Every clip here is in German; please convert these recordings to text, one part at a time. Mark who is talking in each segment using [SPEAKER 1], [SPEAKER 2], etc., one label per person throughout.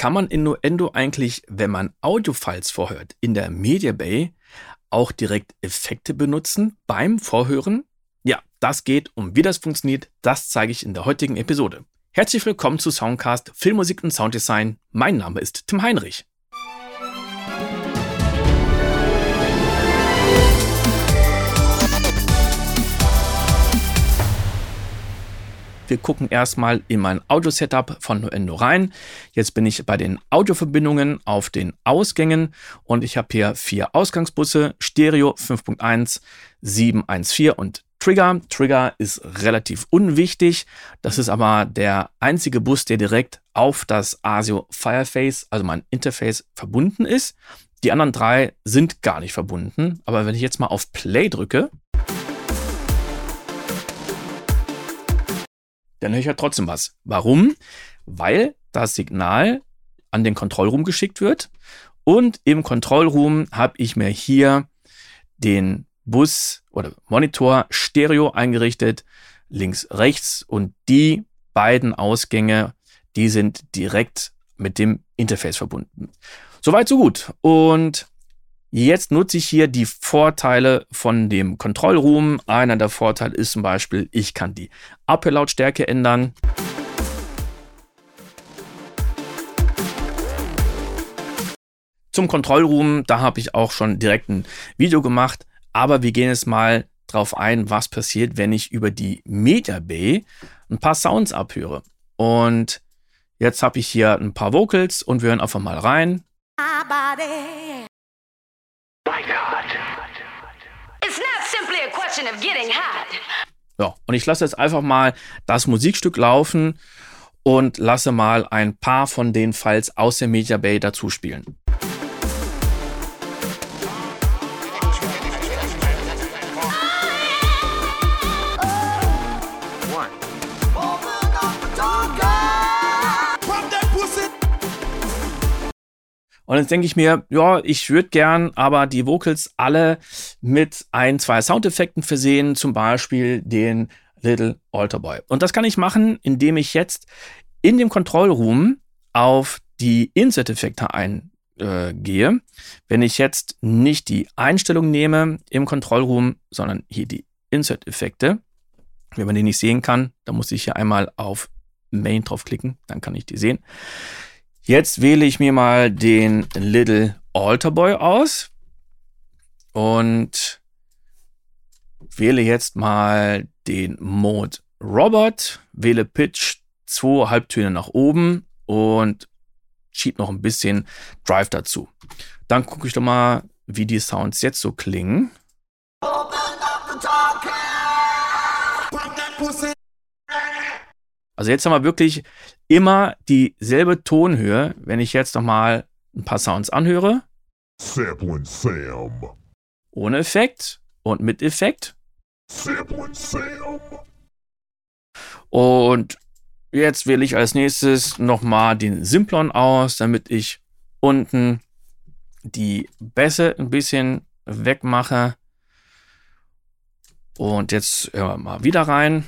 [SPEAKER 1] Kann man in Nuendo eigentlich, wenn man Audiofiles vorhört, in der Media Bay auch direkt Effekte benutzen beim Vorhören? Ja, das geht und wie das funktioniert, das zeige ich in der heutigen Episode. Herzlich willkommen zu Soundcast Filmmusik und Sounddesign. Mein Name ist Tim Heinrich. Wir gucken erstmal in mein Audio-Setup von Nuendo rein. Jetzt bin ich bei den Audioverbindungen auf den Ausgängen und ich habe hier vier Ausgangsbusse, Stereo 5.1, 714 und Trigger. Trigger ist relativ unwichtig. Das ist aber der einzige Bus, der direkt auf das ASIO Fireface, also mein Interface, verbunden ist. Die anderen drei sind gar nicht verbunden. Aber wenn ich jetzt mal auf Play drücke, dann höre ich ja trotzdem was. Warum? Weil das Signal an den Kontrollraum geschickt wird und im Kontrollraum habe ich mir hier den Bus oder Monitor Stereo eingerichtet, links, rechts und die beiden Ausgänge, die sind direkt mit dem Interface verbunden. Soweit, so gut. Und Jetzt nutze ich hier die Vorteile von dem Kontrollroom. Einer der Vorteile ist zum Beispiel, ich kann die Abhörlautstärke ändern. Zum Kontrollroom, da habe ich auch schon direkt ein Video gemacht, aber wir gehen jetzt mal drauf ein, was passiert, wenn ich über die Media Bay ein paar Sounds abhöre. Und jetzt habe ich hier ein paar Vocals und wir hören einfach mal rein. Ja, und ich lasse jetzt einfach mal das Musikstück laufen und lasse mal ein paar von den Files aus der Media Bay dazu spielen. Und jetzt denke ich mir, ja, ich würde gern aber die Vocals alle mit ein, zwei Soundeffekten versehen, zum Beispiel den Little Alter Boy. Und das kann ich machen, indem ich jetzt in dem Control Room auf die Insert-Effekte eingehe. Äh, Wenn ich jetzt nicht die Einstellung nehme im Control Room, sondern hier die Insert-Effekte, wenn man die nicht sehen kann, dann muss ich hier einmal auf Main draufklicken, dann kann ich die sehen. Jetzt wähle ich mir mal den Little Alter Boy aus und wähle jetzt mal den Mode Robot, wähle Pitch zwei Halbtöne nach oben und schiebe noch ein bisschen Drive dazu. Dann gucke ich doch mal, wie die Sounds jetzt so klingen. Also jetzt haben wir wirklich immer dieselbe Tonhöhe, wenn ich jetzt nochmal ein paar Sounds anhöre. Sam. Ohne Effekt und mit Effekt. Sam. Und jetzt wähle ich als nächstes nochmal den Simplon aus, damit ich unten die Bässe ein bisschen wegmache. Und jetzt hören wir mal wieder rein.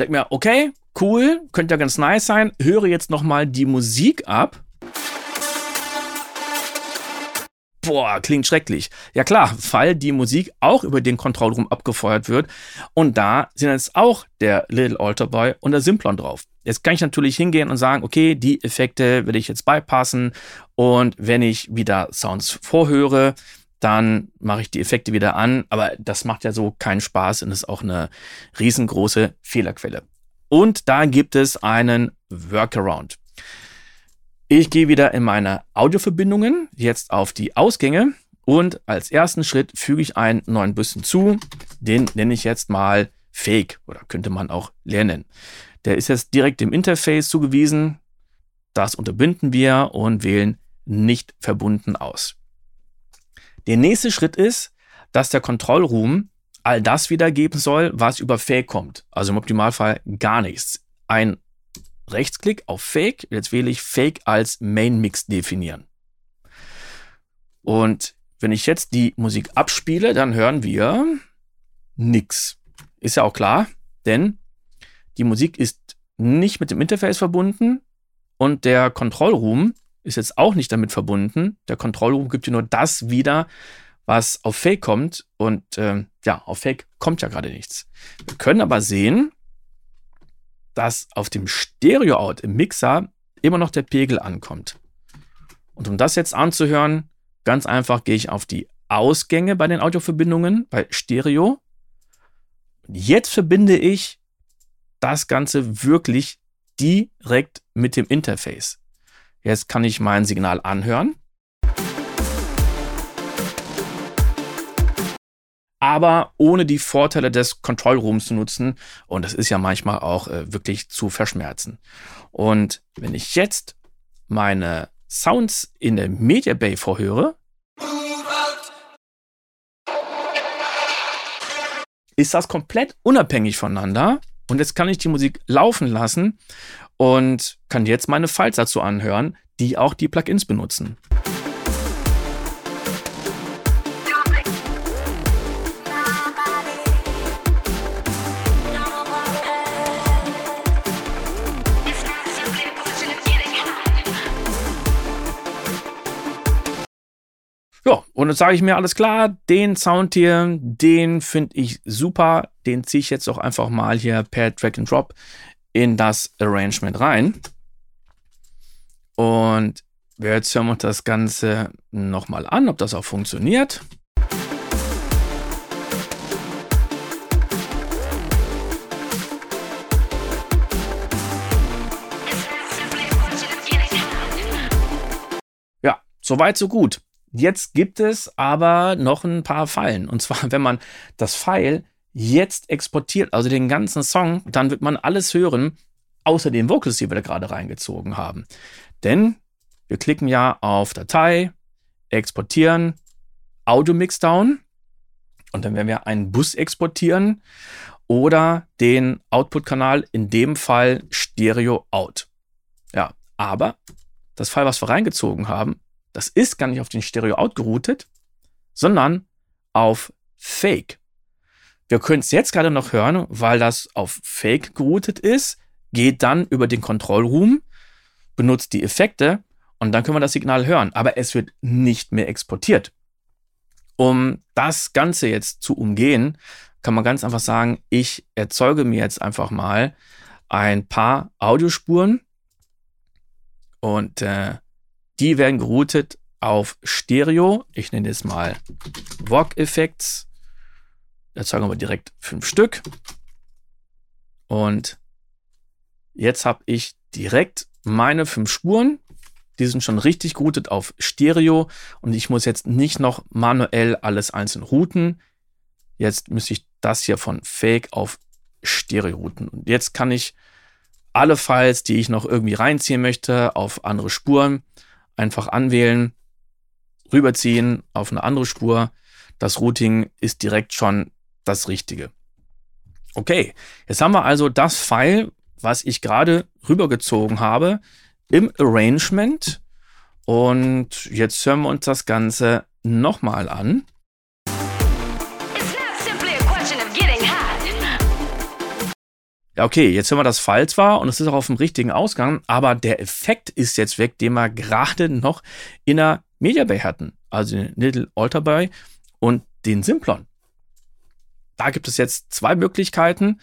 [SPEAKER 1] Denk mir, okay, cool, könnte ja ganz nice sein. Höre jetzt nochmal die Musik ab. Boah, klingt schrecklich. Ja klar, weil die Musik auch über den Kontrollraum abgefeuert wird. Und da sind jetzt auch der Little Alter Boy und der Simplon drauf. Jetzt kann ich natürlich hingehen und sagen, okay, die Effekte will ich jetzt bypassen. Und wenn ich wieder Sounds vorhöre, dann mache ich die Effekte wieder an. Aber das macht ja so keinen Spaß und ist auch eine riesengroße Fehlerquelle. Und da gibt es einen Workaround. Ich gehe wieder in meine Audioverbindungen, jetzt auf die Ausgänge und als ersten Schritt füge ich einen neuen Bus hinzu. Den nenne ich jetzt mal Fake oder könnte man auch lernen. Der ist jetzt direkt dem Interface zugewiesen. Das unterbinden wir und wählen nicht verbunden aus. Der nächste Schritt ist, dass der Kontrollroom all das wiedergeben soll, was über Fake kommt. Also im Optimalfall gar nichts. Ein Rechtsklick auf Fake. Jetzt wähle ich Fake als Main Mix definieren. Und wenn ich jetzt die Musik abspiele, dann hören wir nix. Ist ja auch klar, denn die Musik ist nicht mit dem Interface verbunden und der Control Room ist jetzt auch nicht damit verbunden. Der Control Room gibt dir nur das wieder, was auf Fake kommt. Und äh, ja, auf Fake kommt ja gerade nichts. Wir können aber sehen, dass auf dem Stereo-Out im Mixer immer noch der Pegel ankommt. Und um das jetzt anzuhören, ganz einfach gehe ich auf die Ausgänge bei den Audioverbindungen bei Stereo. Jetzt verbinde ich das Ganze wirklich direkt mit dem Interface. Jetzt kann ich mein Signal anhören. aber ohne die Vorteile des Control Rooms zu nutzen. Und das ist ja manchmal auch äh, wirklich zu verschmerzen. Und wenn ich jetzt meine Sounds in der Media Bay vorhöre, ist das komplett unabhängig voneinander. Und jetzt kann ich die Musik laufen lassen und kann jetzt meine Files dazu anhören, die auch die Plugins benutzen. Ja, und jetzt sage ich mir, alles klar, den Sound hier, den finde ich super. Den ziehe ich jetzt auch einfach mal hier per Drag and Drop in das Arrangement rein. Und jetzt hören wir uns das Ganze nochmal an, ob das auch funktioniert. Ja, soweit, so gut. Jetzt gibt es aber noch ein paar Fallen. Und zwar, wenn man das File jetzt exportiert, also den ganzen Song, dann wird man alles hören, außer den Vocals, die wir da gerade reingezogen haben. Denn wir klicken ja auf Datei, exportieren, Audio Mixdown und dann werden wir einen Bus exportieren oder den Output-Kanal, in dem Fall Stereo Out. Ja, aber das File, was wir reingezogen haben, das ist gar nicht auf den Stereo-Out geroutet, sondern auf Fake. Wir können es jetzt gerade noch hören, weil das auf Fake geroutet ist, geht dann über den Control Room, benutzt die Effekte und dann können wir das Signal hören. Aber es wird nicht mehr exportiert. Um das Ganze jetzt zu umgehen, kann man ganz einfach sagen, ich erzeuge mir jetzt einfach mal ein paar Audiospuren und äh, die werden geroutet auf Stereo. Ich nenne es mal VOG Effects. Da zeigen wir direkt fünf Stück. Und jetzt habe ich direkt meine fünf Spuren. Die sind schon richtig geroutet auf Stereo und ich muss jetzt nicht noch manuell alles einzeln routen. Jetzt müsste ich das hier von Fake auf Stereo routen. Und jetzt kann ich alle Files, die ich noch irgendwie reinziehen möchte, auf andere Spuren einfach anwählen, rüberziehen auf eine andere Spur. Das Routing ist direkt schon das Richtige. Okay, jetzt haben wir also das File, was ich gerade rübergezogen habe, im Arrangement. Und jetzt hören wir uns das Ganze nochmal an. Ja, okay, jetzt hören wir das Fall zwar und es ist auch auf dem richtigen Ausgang, aber der Effekt ist jetzt weg, den wir gerade noch in der Media Bay hatten. Also den Little Alter Bay und den Simplon. Da gibt es jetzt zwei Möglichkeiten.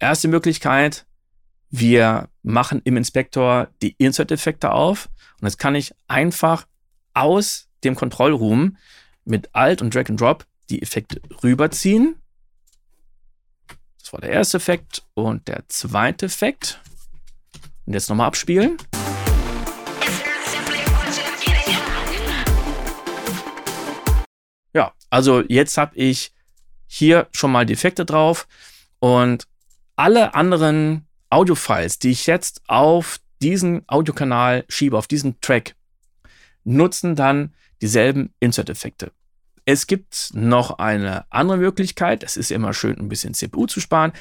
[SPEAKER 1] Erste Möglichkeit, wir machen im Inspektor die Insert-Effekte auf und jetzt kann ich einfach aus dem Control Room mit Alt und Drag and Drop die Effekte rüberziehen das war der erste Effekt und der zweite Effekt. Und jetzt nochmal abspielen. Ja, also jetzt habe ich hier schon mal die Effekte drauf und alle anderen Audiofiles, die ich jetzt auf diesen Audiokanal schiebe, auf diesen Track, nutzen dann dieselben Insert-Effekte. Es gibt noch eine andere Möglichkeit. Es ist immer schön, ein bisschen CPU zu sparen.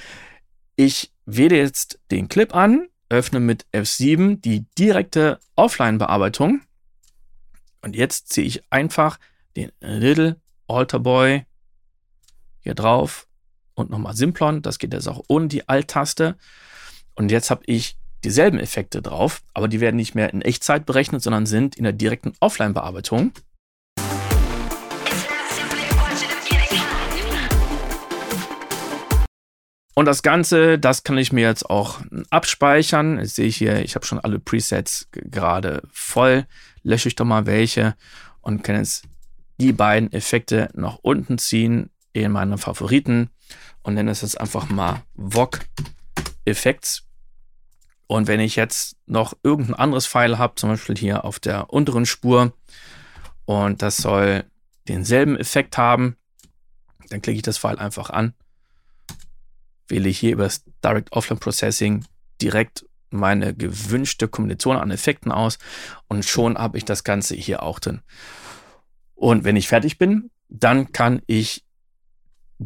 [SPEAKER 1] Ich wähle jetzt den Clip an, öffne mit F7 die direkte Offline-Bearbeitung. Und jetzt ziehe ich einfach den Little Alter Boy hier drauf und nochmal Simplon. Das geht jetzt auch ohne die Alt-Taste. Und jetzt habe ich dieselben Effekte drauf, aber die werden nicht mehr in Echtzeit berechnet, sondern sind in der direkten Offline-Bearbeitung. Und das Ganze, das kann ich mir jetzt auch abspeichern. Jetzt sehe ich hier, ich habe schon alle Presets gerade voll. Lösche ich doch mal welche und kann jetzt die beiden Effekte nach unten ziehen in meine Favoriten und nenne es jetzt einfach mal VOG Effects. Und wenn ich jetzt noch irgendein anderes Pfeil habe, zum Beispiel hier auf der unteren Spur, und das soll denselben Effekt haben, dann klicke ich das Pfeil einfach an, wähle ich hier über das Direct Offline Processing direkt meine gewünschte Kombination an Effekten aus und schon habe ich das Ganze hier auch drin. Und wenn ich fertig bin, dann kann ich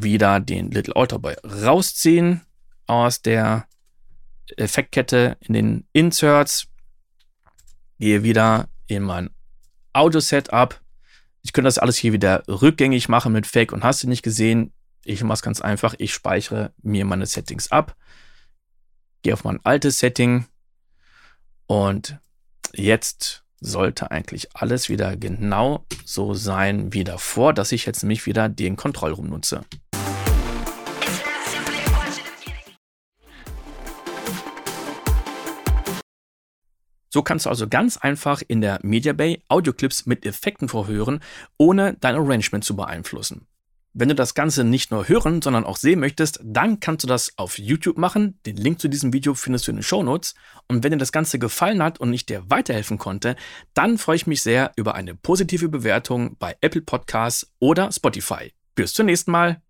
[SPEAKER 1] wieder den Little Alter Boy rausziehen aus der Effektkette in den Inserts, gehe wieder in mein Audio-Setup. Ich könnte das alles hier wieder rückgängig machen mit Fake und hast du nicht gesehen. Ich mache es ganz einfach. Ich speichere mir meine Settings ab, gehe auf mein altes Setting und jetzt sollte eigentlich alles wieder genau so sein wie davor, dass ich jetzt nämlich wieder den Kontrollraum nutze. So kannst du also ganz einfach in der Media Bay Audioclips mit Effekten vorhören, ohne dein Arrangement zu beeinflussen. Wenn du das Ganze nicht nur hören, sondern auch sehen möchtest, dann kannst du das auf YouTube machen. Den Link zu diesem Video findest du in den Show Notes. Und wenn dir das Ganze gefallen hat und ich dir weiterhelfen konnte, dann freue ich mich sehr über eine positive Bewertung bei Apple Podcasts oder Spotify. Bis zum nächsten Mal.